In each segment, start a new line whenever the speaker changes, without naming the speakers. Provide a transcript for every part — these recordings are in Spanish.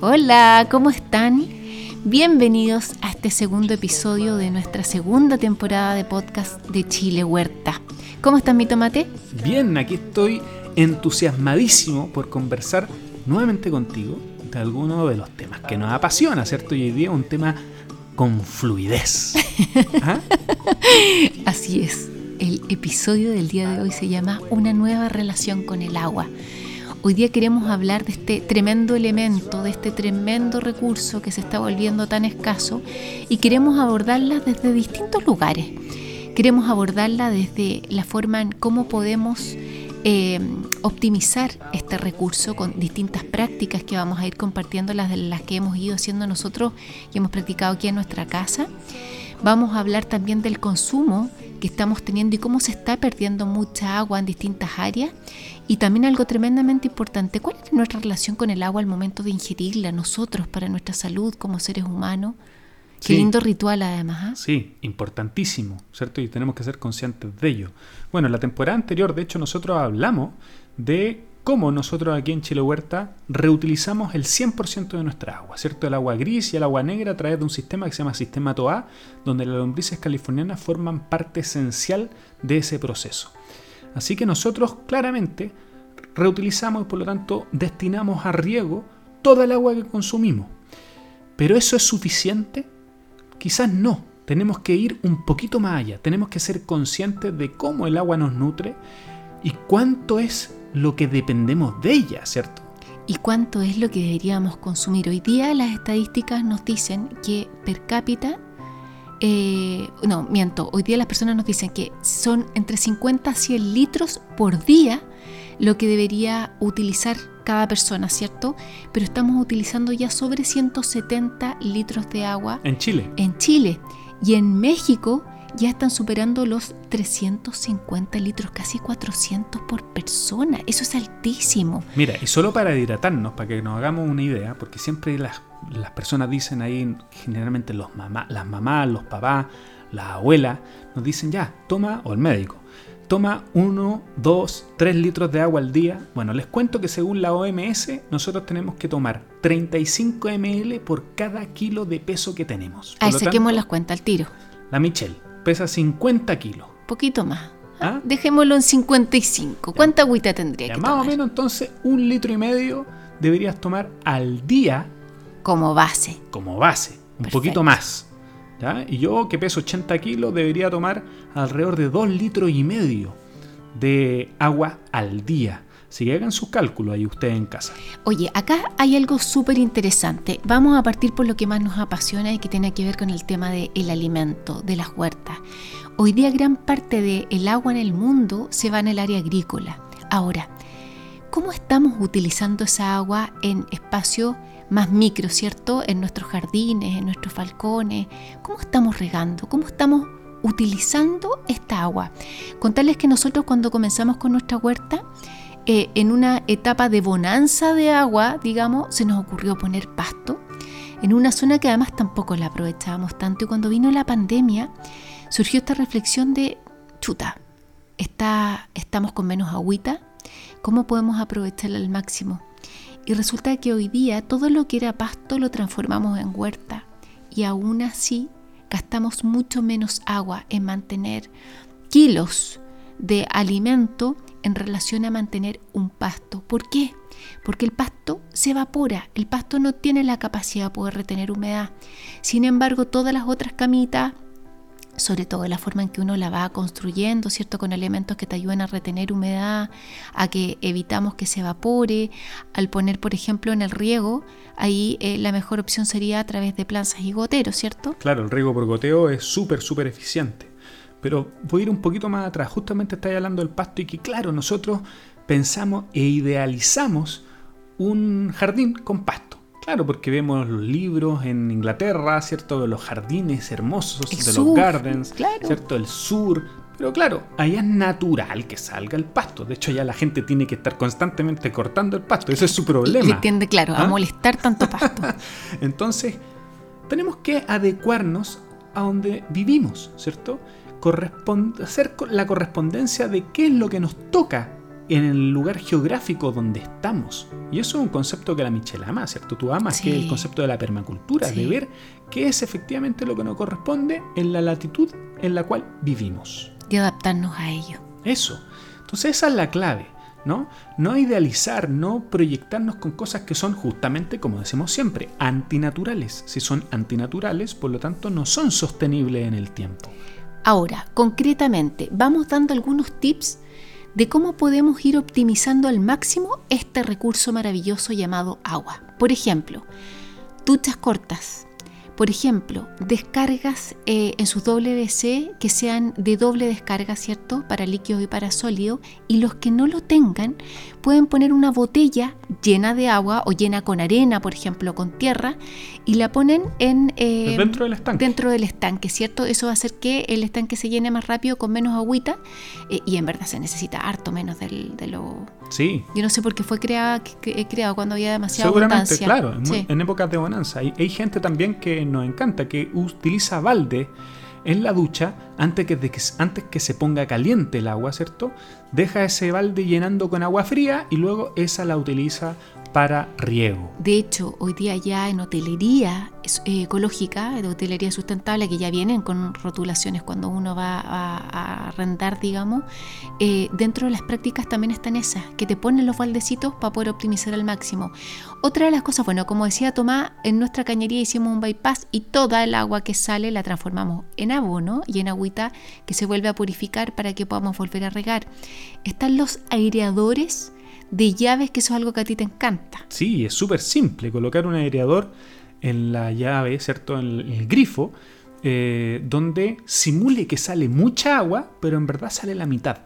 Hola, ¿cómo están? Bienvenidos a este segundo episodio de nuestra segunda temporada de podcast de Chile Huerta. ¿Cómo estás, mi tomate?
Bien, aquí estoy entusiasmadísimo por conversar nuevamente contigo de alguno de los temas que nos apasiona, ¿cierto? Y hoy día un tema con fluidez.
¿Ah? Así es. El episodio del día de hoy se llama Una nueva relación con el agua. Hoy día queremos hablar de este tremendo elemento, de este tremendo recurso que se está volviendo tan escaso y queremos abordarla desde distintos lugares. Queremos abordarla desde la forma en cómo podemos eh, optimizar este recurso con distintas prácticas que vamos a ir compartiendo, las de las que hemos ido haciendo nosotros y hemos practicado aquí en nuestra casa. Vamos a hablar también del consumo que estamos teniendo y cómo se está perdiendo mucha agua en distintas áreas. Y también algo tremendamente importante, ¿cuál es nuestra relación con el agua al momento de ingerirla nosotros para nuestra salud como seres humanos? Qué lindo ritual además. ¿ah?
Sí, importantísimo, ¿cierto? Y tenemos que ser conscientes de ello. Bueno, en la temporada anterior, de hecho, nosotros hablamos de cómo nosotros aquí en Chile Huerta reutilizamos el 100% de nuestra agua, ¿cierto? El agua gris y el agua negra a través de un sistema que se llama Sistema TOA, donde las lombrices californianas forman parte esencial de ese proceso. Así que nosotros claramente reutilizamos y por lo tanto destinamos a riego toda el agua que consumimos. ¿Pero eso es suficiente? Quizás no. Tenemos que ir un poquito más allá. Tenemos que ser conscientes de cómo el agua nos nutre y cuánto es lo que dependemos de ella, ¿cierto?
¿Y cuánto es lo que deberíamos consumir? Hoy día las estadísticas nos dicen que per cápita, eh, no, miento, hoy día las personas nos dicen que son entre 50 a 100 litros por día lo que debería utilizar cada persona, ¿cierto? Pero estamos utilizando ya sobre 170 litros de agua.
En Chile.
En Chile. Y en México ya están superando los 350 litros, casi 400 por persona. Eso es altísimo.
Mira, y solo para hidratarnos, para que nos hagamos una idea, porque siempre las, las personas dicen ahí, generalmente los mamá, las mamás, los papás, las abuelas, nos dicen ya, toma, o el médico, toma 1, 2, 3 litros de agua al día. Bueno, les cuento que según la OMS, nosotros tenemos que tomar 35 ml por cada kilo de peso que tenemos.
Ahí saquemos las cuentas al tiro.
La Michelle pesa 50 kilos.
Poquito más. ¿Ah? Dejémoslo en 55. ¿Cuánta agüita tendría que
más
tomar?
Más o menos entonces un litro y medio deberías tomar al día.
Como base.
Como base. Un poquito más. Y yo, que peso 80 kilos, debería tomar alrededor de 2 litros y medio de agua al día. Así que hagan sus cálculos ahí ustedes en casa.
Oye, acá hay algo súper interesante. Vamos a partir por lo que más nos apasiona y que tiene que ver con el tema del alimento, de las huertas. Hoy día gran parte del agua en el mundo se va en el área agrícola. Ahora, ¿cómo estamos utilizando esa agua en espacios más micro, ¿cierto? En nuestros jardines, en nuestros balcones. ¿Cómo estamos regando? ¿Cómo estamos utilizando esta agua? Contarles que nosotros cuando comenzamos con nuestra huerta, en una etapa de bonanza de agua, digamos, se nos ocurrió poner pasto en una zona que además tampoco la aprovechábamos tanto. Y cuando vino la pandemia, surgió esta reflexión de, chuta, está, estamos con menos agüita, ¿cómo podemos aprovecharla al máximo? Y resulta que hoy día todo lo que era pasto lo transformamos en huerta y aún así gastamos mucho menos agua en mantener kilos de alimento en relación a mantener un pasto. ¿Por qué? Porque el pasto se evapora, el pasto no tiene la capacidad de poder retener humedad. Sin embargo, todas las otras camitas, sobre todo la forma en que uno la va construyendo, ¿cierto? Con elementos que te ayuden a retener humedad, a que evitamos que se evapore. Al poner, por ejemplo, en el riego, ahí eh, la mejor opción sería a través de planzas y goteros, ¿cierto?
Claro, el riego por goteo es súper, súper eficiente. Pero voy a ir un poquito más atrás. Justamente estáis hablando del pasto y que, claro, nosotros pensamos e idealizamos un jardín con pasto. Claro, porque vemos los libros en Inglaterra, ¿cierto? De los jardines hermosos, de los gardens, ¿cierto? El sur. Pero claro, allá es natural que salga el pasto. De hecho, ya la gente tiene que estar constantemente cortando el pasto. Ese es su problema.
Le tiende, claro, a ¿Ah? molestar tanto pasto.
Entonces, tenemos que adecuarnos a donde vivimos, ¿cierto? Hacer la correspondencia de qué es lo que nos toca en el lugar geográfico donde estamos. Y eso es un concepto que la Michelle ama, ¿cierto? Tú amas, que es el concepto de la permacultura, de ver qué es efectivamente lo que nos corresponde en la latitud en la cual vivimos.
Y adaptarnos a ello.
Eso. Entonces esa es la clave. ¿no? No idealizar, no proyectarnos con cosas que son justamente, como decimos siempre, antinaturales. Si son antinaturales, por lo tanto, no son sostenibles en el tiempo.
Ahora, concretamente, vamos dando algunos tips de cómo podemos ir optimizando al máximo este recurso maravilloso llamado agua. Por ejemplo, duchas cortas, por ejemplo, descargas eh, en sus WC que sean de doble descarga, ¿cierto? Para líquido y para sólido. Y los que no lo tengan pueden poner una botella llena de agua o llena con arena, por ejemplo, con tierra, y la ponen en...
Eh, dentro del estanque.
Dentro del estanque, ¿cierto? Eso va a hacer que el estanque se llene más rápido con menos agüita eh, y en verdad se necesita harto menos del, de lo...
Sí.
Yo no sé por qué fue creado, creado cuando había demasiada
Seguramente, claro, en, en épocas de bonanza. Hay, hay gente también que nos encanta, que utiliza balde en la ducha antes que, que, antes que se ponga caliente el agua, ¿cierto? Deja ese balde llenando con agua fría y luego esa la utiliza para riego.
De hecho, hoy día ya en hotelería eh, ecológica, de hotelería sustentable, que ya vienen con rotulaciones cuando uno va a, arrendar, digamos, eh, dentro de las prácticas también están esas, que te ponen los baldecitos para poder optimizar al máximo. Otra de las cosas, bueno, como decía Tomás, en nuestra cañería hicimos un bypass y toda el agua que sale la transformamos en abono y en agüita que se vuelve a purificar para que podamos volver a regar. Están los aireadores de llaves, que eso es algo que a ti te encanta.
Sí, es súper simple, colocar un aireador en la llave, ¿cierto? En el, grifo, eh, donde simule que sale mucha agua, pero en verdad sale la mitad.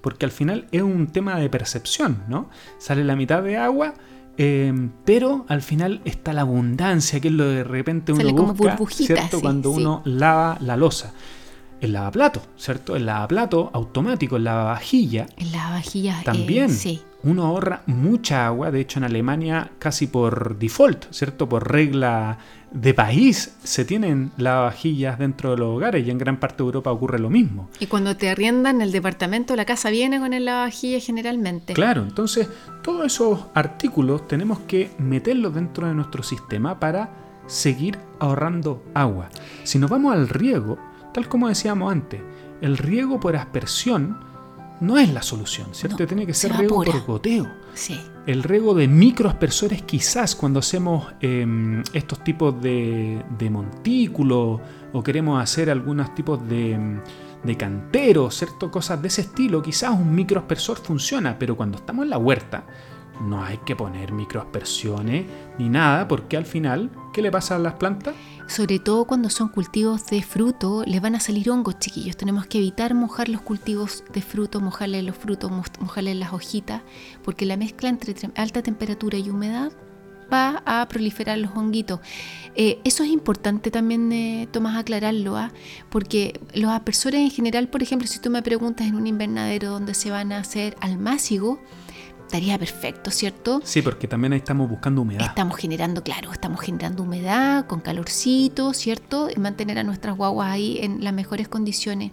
Porque al final es un tema de percepción, ¿no? Sale la mitad de agua, eh, pero al final está la abundancia, que es lo de repente uno busca, ¿cierto? Cuando uno lava la losa el lavaplato, ¿cierto? El lavaplato automático, el lavavajilla.
El lavavajilla
eh, también. sí. Uno ahorra mucha agua, de hecho en Alemania casi por default, ¿cierto? Por regla de país se tienen lavavajillas dentro de los hogares y en gran parte de Europa ocurre lo mismo.
Y cuando te arriendan el departamento, la casa viene con el lavavajilla generalmente.
Claro, entonces todos esos artículos tenemos que meterlos dentro de nuestro sistema para seguir ahorrando agua. Si nos vamos al riego, Tal como decíamos antes, el riego por aspersión no es la solución, ¿cierto? Tiene que ser riego por goteo.
Sí.
El riego de microaspersores quizás cuando hacemos em, estos tipos de, de montículos o queremos hacer algunos tipos de, em, de canteros, ¿cierto? Cosas de ese estilo, quizás un microaspersor funciona, pero cuando estamos en la huerta no hay que poner microaspersiones ni nada porque al final, ¿qué le pasa a las plantas?
sobre todo cuando son cultivos de fruto, les van a salir hongos, chiquillos. Tenemos que evitar mojar los cultivos de fruto, mojarle los frutos, mojarle las hojitas, porque la mezcla entre alta temperatura y humedad va a proliferar los honguitos. Eh, eso es importante también, eh, Tomás, aclararlo, ¿ah? porque los aspersores en general, por ejemplo, si tú me preguntas en un invernadero donde se van a hacer almácigo, estaría perfecto, ¿cierto?
Sí, porque también ahí estamos buscando humedad.
Estamos generando, claro, estamos generando humedad con calorcito, ¿cierto? Y mantener a nuestras guaguas ahí en las mejores condiciones.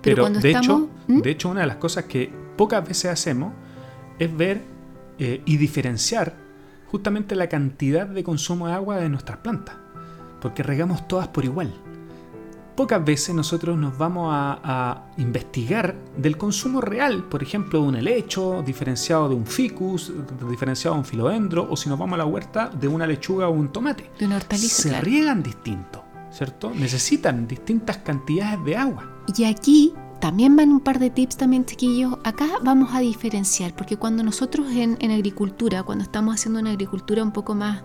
Pero, cuando
de
estamos...
Hecho, ¿Mm? De hecho, una de las cosas que pocas veces hacemos es ver eh, y diferenciar justamente la cantidad de consumo de agua de nuestras plantas. Porque regamos todas por igual pocas veces nosotros nos vamos a, investigar del consumo real, por ejemplo, de un helecho diferenciado de un ficus, diferenciado de un filodendro, o si nos vamos a la huerta, de una lechuga o un tomate.
De una hortaliza.
Se riegan distinto, ¿cierto? Necesitan distintas cantidades de agua.
Y aquí también van un par de tips también, chiquillos. Acá vamos a diferenciar, porque cuando nosotros en, en agricultura, cuando estamos haciendo una agricultura un poco más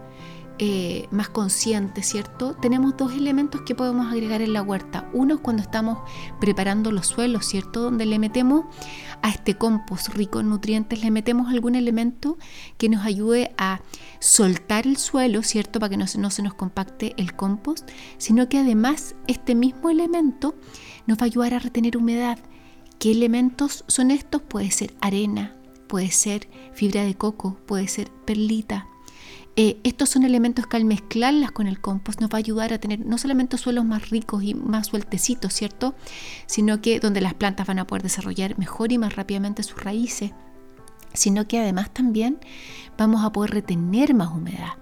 eh, más consciente, ¿cierto? Tenemos dos elementos que podemos agregar en la huerta. Uno es cuando estamos preparando los suelos, ¿cierto? Donde le metemos a este compost rico en nutrientes, le metemos algún elemento que nos ayude a soltar el suelo, ¿cierto? Para que no se, no se nos compacte el compost, sino que además este mismo elemento nos va a ayudar a retener humedad. ¿Qué elementos son estos? Puede ser arena, puede ser fibra de coco, puede ser perlita, eh, estos son elementos que al mezclarlas con el compost nos va a ayudar a tener no solamente suelos más ricos y más sueltecitos, ¿cierto? Sino que donde las plantas van a poder desarrollar mejor y más rápidamente sus raíces. sino que además también vamos a poder retener más humedad.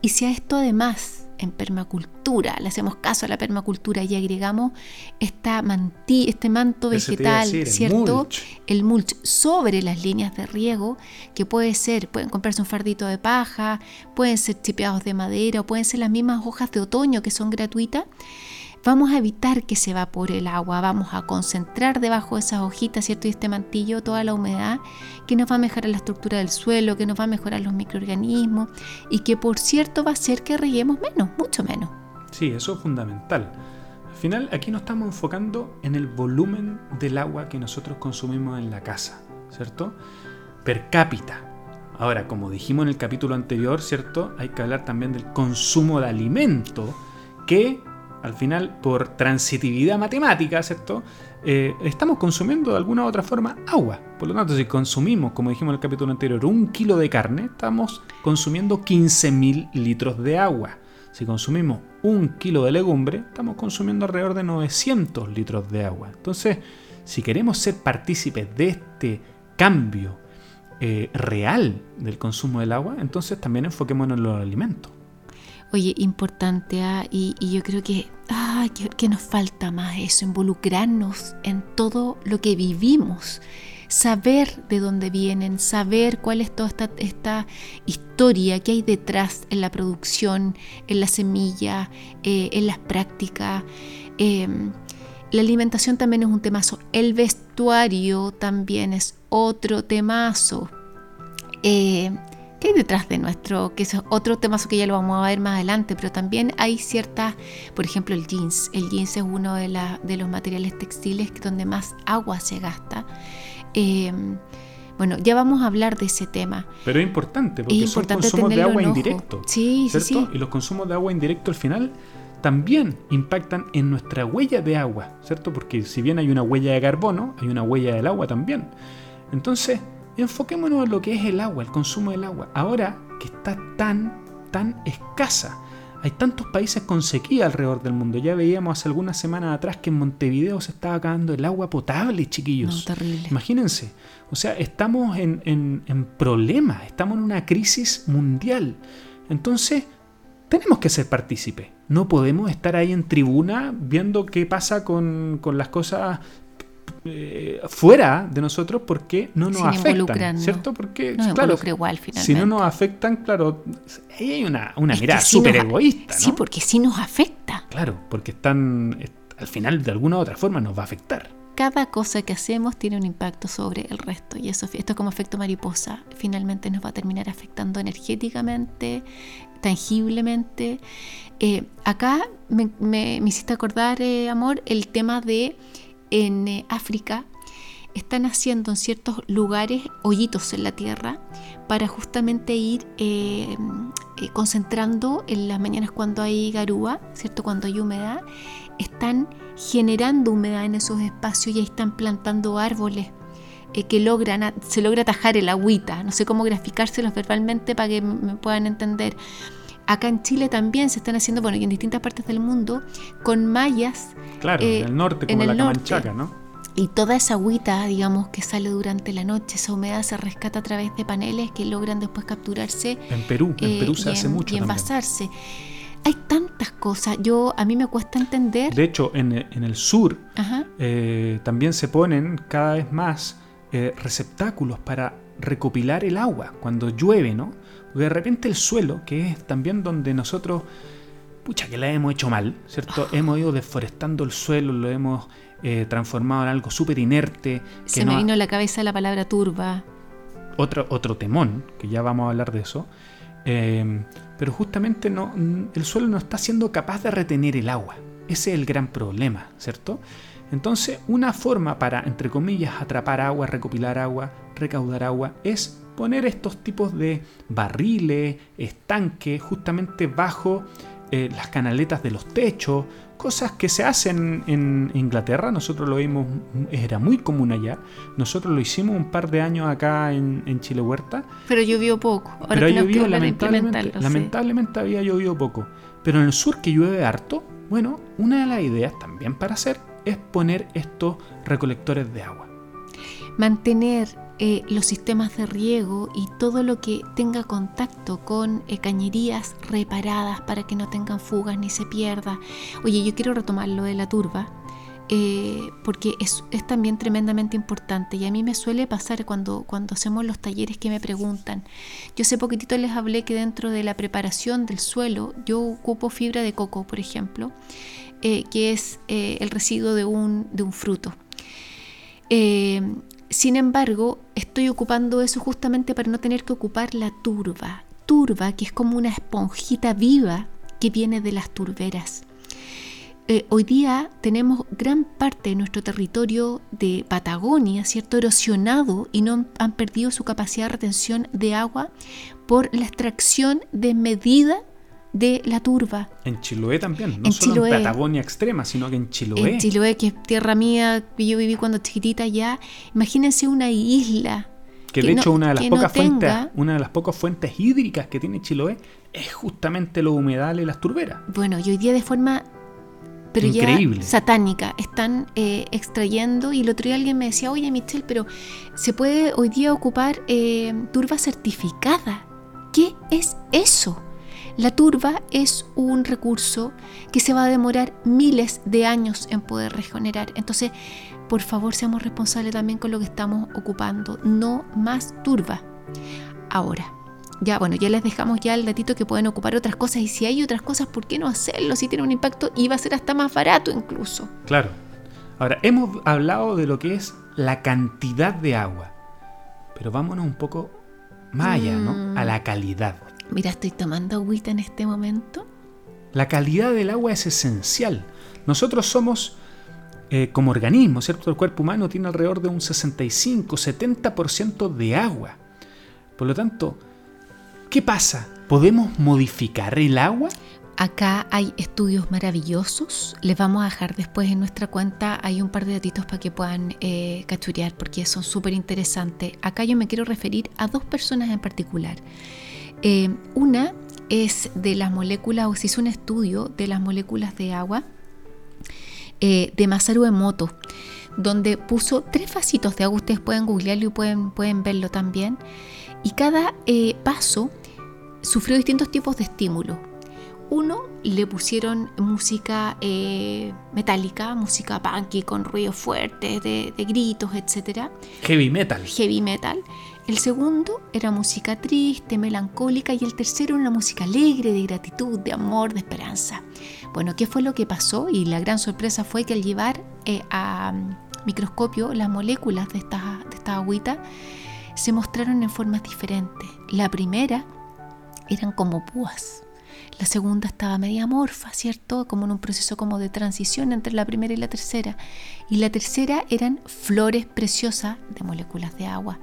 Y si a esto además en permacultura, le hacemos caso a la permacultura y agregamos esta mantí, este manto vegetal, ¿cierto? El mulch. sobre las líneas de riego, que puede ser, pueden comprarse un fardito de paja, pueden ser chipeados de madera o pueden ser las mismas hojas de otoño que son gratuitas vamos a evitar que se evapore el agua, vamos a concentrar debajo de esas hojitas, ¿cierto? Y este mantillo toda la humedad que nos va a mejorar la estructura del suelo, que nos va a mejorar los microorganismos y que por cierto va a hacer que reguemos menos, mucho menos.
Sí, eso es fundamental. Al final aquí nos estamos enfocando en el volumen del agua que nosotros consumimos en la casa, ¿cierto? Per cápita. Ahora, como dijimos en el capítulo anterior, ¿cierto? Hay que hablar también del consumo de alimento que al final, por transitividad matemática, ¿cierto? Eh, estamos consumiendo de alguna u otra forma agua. Por lo tanto, si consumimos, como dijimos en el capítulo anterior, un kilo de carne, estamos consumiendo 15.000 litros de agua. Si consumimos un kilo de legumbre, estamos consumiendo alrededor de 900 litros de agua. Entonces, si queremos ser partícipes de este cambio eh, real del consumo del agua, entonces también enfoquémonos en los alimentos.
Oye, importante, ¿ah? y, yo creo que, que, nos falta más eso, involucrarnos en todo lo que vivimos, saber de dónde vienen, saber cuál es toda esta, historia que hay detrás en la producción, en la semilla, eh, en las prácticas. Em, la alimentación también es un temazo, el vestuario también es otro temazo. Eh, hay detrás de nuestro, que es otro tema que ya lo vamos a ver más adelante, pero también hay ciertas, por ejemplo el jeans, el jeans es uno de, de los materiales textiles donde más agua se gasta. Em, bueno, ya vamos a hablar de ese tema.
Pero es importante, porque son consumos de agua indirecto. Sí, sí, sí. Y los consumos de agua indirecto al final también impactan en nuestra huella de agua, ¿cierto? Porque si bien hay una huella de carbono, hay una huella del agua también. Entonces, enfoquémonos en lo que es el agua, el consumo del agua. Ahora que está tan, tan escasa. Hay tantos países con sequía alrededor del mundo. Ya veíamos hace algunas semanas atrás que en Montevideo se estaba acabando el agua potable, chiquillos. terrible. Imagínense. O sea, estamos en, en, problemas, estamos en una crisis mundial. Entonces, tenemos que ser partícipes. No podemos estar ahí en tribuna viendo qué pasa con, con las cosas eh, fuera de nosotros porque no nos afectan, ¿cierto? Porque, claro, igual, si no nos afectan, claro, ahí hay una, una mirada súper egoísta.
Sí, porque sí nos afecta.
Claro, porque están, al final de alguna u otra forma nos va a afectar.
Cada cosa que hacemos tiene un impacto sobre el resto y eso, esto es como efecto mariposa, finalmente nos va a terminar afectando energéticamente, tangiblemente. Eh, acá me, me, hiciste acordar, eh, amor, el tema de en eh, África están haciendo en ciertos lugares hoyitos en la tierra para justamente ir eh, eh, concentrando en las mañanas cuando hay garúa, ¿cierto? Cuando hay humedad, están generando humedad en esos espacios y ahí están plantando árboles que logran, se logra atajar el agüita. No sé cómo graficárselos verbalmente para que me puedan entender. Acá en Chile también se están haciendo, bueno, y en distintas partes del mundo, con mallas.
Claro, en el norte, como en la Camanchaca, ¿no?
Y toda esa agüita, digamos, que sale durante la noche, esa humedad se rescata a través de paneles que logran después capturarse.
En Perú, en Perú se hace mucho.
Y envasarse. Hay tantas cosas, yo a mí me cuesta entender.
De hecho, en, el sur eh, también se ponen cada vez más eh, receptáculos para recopilar el agua cuando llueve, ¿no? Porque de repente el suelo, que es también donde nosotros, pucha, que la hemos hecho mal, ¿cierto? Hemos ido deforestando el suelo, lo hemos eh, transformado en algo súper inerte.
Se me vino a la cabeza la palabra turba.
Otro, otro temón, que ya vamos a hablar de eso. Eh, pero justamente no, el suelo no está siendo capaz de retener el agua. Ese es el gran problema, ¿cierto? Entonces, una forma para, entre comillas, atrapar agua, recopilar agua, recaudar agua, es poner estos tipos de barriles, estanques, justamente bajo eh, las canaletas de los techos, cosas que se hacen en Inglaterra, nosotros lo vimos, era muy común allá, nosotros lo hicimos un par de años acá en, Chile Huerta.
Pero llovió poco,
pero llovió lamentablemente, lamentablemente había llovido poco, pero en el sur que llueve harto, bueno, una de las ideas también para hacer es poner estos recolectores de agua.
Mantener eh, los sistemas de riego y todo lo que tenga contacto con eh, cañerías reparadas para que no tengan fugas ni se pierda. Oye, yo quiero retomar lo de la turba. Eh, porque es, es, también tremendamente importante y a mí me suele pasar cuando, cuando hacemos los talleres que me preguntan. Yo hace poquitito les hablé que dentro de la preparación del suelo yo ocupo fibra de coco, por ejemplo, que es el residuo de un, de un fruto. Sin embargo, estoy ocupando eso justamente para no tener que ocupar la turba. Turba, que es como una esponjita viva que viene de las turberas. Eh, hoy día tenemos gran parte de nuestro territorio de Patagonia, ¿cierto? Erosionado y no han perdido su capacidad de retención de agua por la extracción desmedida de la turba.
En Chiloé también, no solo en Patagonia extrema, sino que en Chiloé.
En Chiloé, que es tierra mía, que yo viví cuando chiquitita ya. Imagínense una isla.
Que, de hecho una de las pocas fuentes, una de las pocas fuentes hídricas que tiene Chiloé es justamente los humedales y las turberas.
Bueno, y hoy día de forma pero Increíble. ya satánica están eh, extrayendo y el otro día alguien me decía, oye Michelle, pero se puede hoy día ocupar eh, turba certificada. ¿Qué es eso? La turba es un recurso que se va a demorar miles de años en poder regenerar. Entonces, por favor, seamos responsables también con lo que estamos ocupando. No más turba. Ahora, ya bueno, ya les dejamos ya el datito que pueden ocupar otras cosas y si hay otras cosas, ¿por qué no hacerlo? Si tiene un impacto y va a ser hasta más barato incluso.
Claro. Ahora, hemos hablado de lo que es la cantidad de agua, pero vámonos un poco más allá, ¿no? A mm. la calidad.
Mira, estoy tomando agüita en este momento.
La calidad del agua es esencial. Nosotros somos eh, como organismo, ¿cierto? El cuerpo humano tiene alrededor de un 65-70% de agua. Por lo tanto, ¿qué pasa? ¿Podemos modificar el agua?
Acá hay estudios maravillosos. Les vamos a dejar después en nuestra cuenta. Hay un par de datitos para que puedan eh, cachurear porque son súper interesantes. Acá yo me quiero referir a dos personas en particular. Eh, una es de las moléculas, o se hizo un estudio de las moléculas de agua eh, de Masaru Emoto, donde puso tres vasitos de agua, ustedes pueden googlearlo y pueden, pueden verlo también, y cada eh, paso sufrió distintos tipos de estímulo. Uno le pusieron música metálica, música punky con ruidos fuertes, de, de gritos, etc.
Heavy metal.
Heavy metal. El segundo era música triste, melancólica y el tercero una música alegre, de gratitud, de amor, de esperanza. Bueno, ¿qué fue lo que pasó? Y la gran sorpresa fue que al llevar eh, a mm, microscopio las moléculas de esta, de esta agüita se mostraron en formas diferentes. La primera eran como púas. La segunda estaba media morfa, ¿cierto? Como en un proceso como de transición entre la primera y la tercera. Y la tercera eran flores preciosas de moléculas de agua.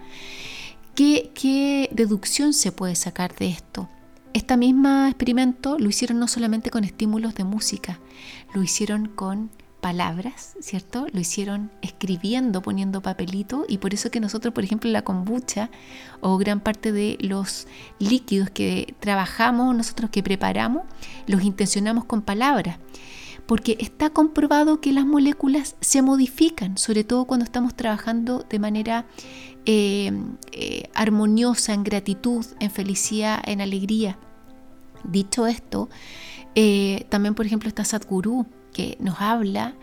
¿Qué, deducción se puede sacar de esto? Este mismo experimento lo hicieron no solamente con estímulos de música, lo hicieron con palabras, ¿cierto? Lo hicieron escribiendo, poniendo papelito y por eso que nosotros, por ejemplo, la kombucha o gran parte de los líquidos que trabajamos, nosotros que preparamos, los intencionamos con palabras, porque está comprobado que las moléculas se modifican, sobre todo cuando estamos trabajando de manera eh, eh, armoniosa, en gratitud, en felicidad, en alegría. Dicho esto, eh, también por ejemplo está Sadhguru, que nos habla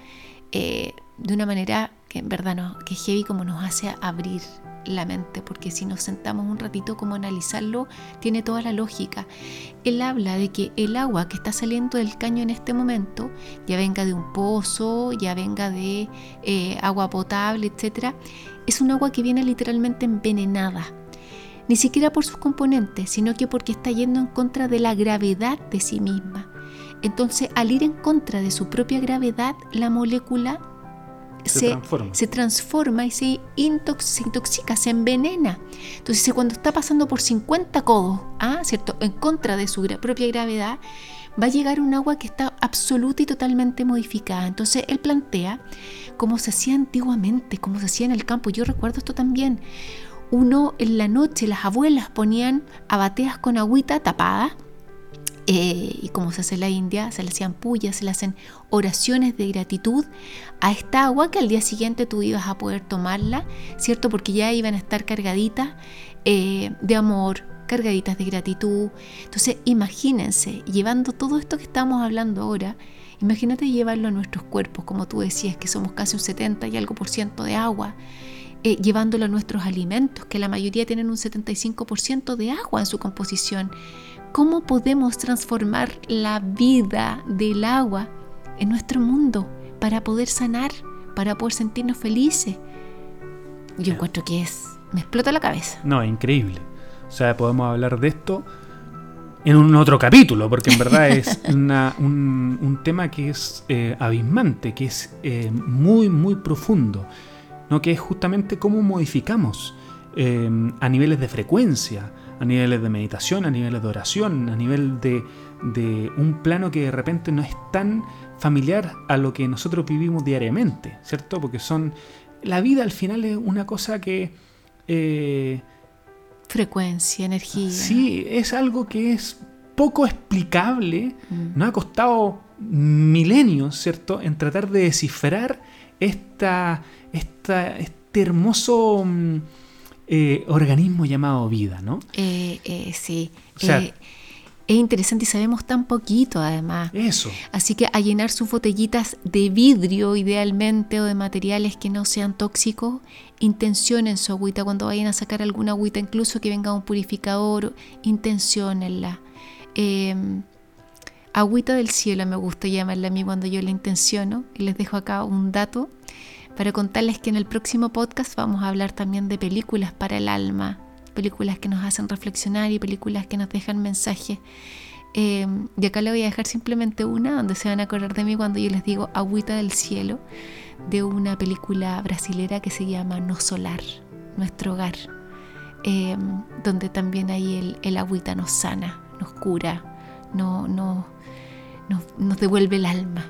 de una manera que en verdad no, que heavy como nos hace abrir la mente, porque si nos sentamos un ratito como analizarlo, tiene toda la lógica. Él habla de que el agua que está saliendo del caño en este momento, ya venga de un pozo, ya venga de agua potable, etcétera, es un agua que viene literalmente envenenada. Ni siquiera por sus componentes, sino que porque está yendo en contra de la gravedad de sí misma. Entonces, al ir en contra de su propia gravedad, la molécula se, transforma. y se, intoxica, se envenena. Entonces, cuando está pasando por 50 codos, ¿ah? ¿cierto? en contra de su propia gravedad, va a llegar un agua que está absoluta y totalmente modificada. Entonces, él plantea como se hacía antiguamente, como se hacía en el campo. Yo recuerdo esto también. Uno en la noche, las abuelas ponían abateas con agüita tapada Eh, y como se hace en la India, se le hacían pullas, se le hacen oraciones de gratitud a esta agua que al día siguiente tú ibas a poder tomarla, ¿cierto? Porque ya iban a estar cargaditas eh, de amor, cargaditas de gratitud. Entonces, imagínense, llevando todo esto que estamos hablando ahora, imagínate llevarlo a nuestros cuerpos, como tú decías, que somos casi un 70 y algo por ciento de agua. Eh, llevándolo a nuestros alimentos, que la mayoría tienen un 75% de agua en su composición. ¿Cómo podemos transformar la vida del agua en nuestro mundo para poder sanar, para poder sentirnos felices? Yo encuentro que es, me explota la cabeza.
No, increíble. O sea, podemos hablar de esto en un otro capítulo, porque en verdad es un, tema que es eh, abismante, que es eh, muy, muy profundo, ¿no? que es justamente cómo modificamos eh, a niveles de frecuencia, a niveles de meditación, a niveles de oración, a nivel de, un plano que de repente no es tan familiar a lo que nosotros vivimos diariamente, ¿cierto? Porque son... La vida al final es una cosa que...
Eh, Frecuencia, energía.
Sí, es algo que es poco explicable, mm. nos ha costado milenios, ¿cierto?, en tratar de descifrar esta, esta, este hermoso... Eh, organismo llamado vida, ¿no?
Eh, eh, sí. es interesante y sabemos tan poquito además.
Eso.
Así que a llenar sus botellitas de vidrio idealmente o de materiales que no sean tóxicos, intencionen su agüita cuando vayan a sacar alguna agüita, incluso que venga un purificador, intencionenla. Em, agüita del cielo me gusta llamarla a mí cuando yo la intenciono y les dejo acá un dato para contarles que en el próximo podcast vamos a hablar también de películas para el alma, películas que nos hacen reflexionar y películas que nos dejan mensajes. Eh, y acá le voy a dejar simplemente una donde se van a acordar de mí cuando yo les digo Agüita del Cielo, de una película brasilera que se llama No Solar, Nuestro Hogar, eh, donde también ahí el, el, agüita nos sana, nos cura, no, no, nos devuelve el alma.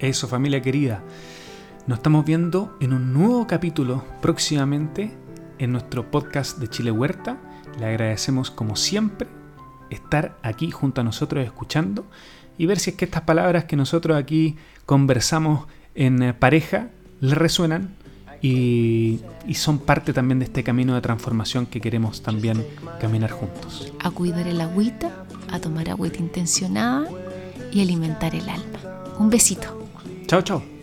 Eso, familia querida. Nos estamos viendo en un nuevo capítulo próximamente en nuestro podcast de Chile Huerta. Le agradecemos como siempre estar aquí junto a nosotros escuchando y ver si es que estas palabras que nosotros aquí conversamos en eh, pareja le resuenan y, son parte también de este camino de transformación que queremos también caminar juntos.
A cuidar el agüita, a tomar agüita intencionada y alimentar el alma. Un besito.
Chao, chao.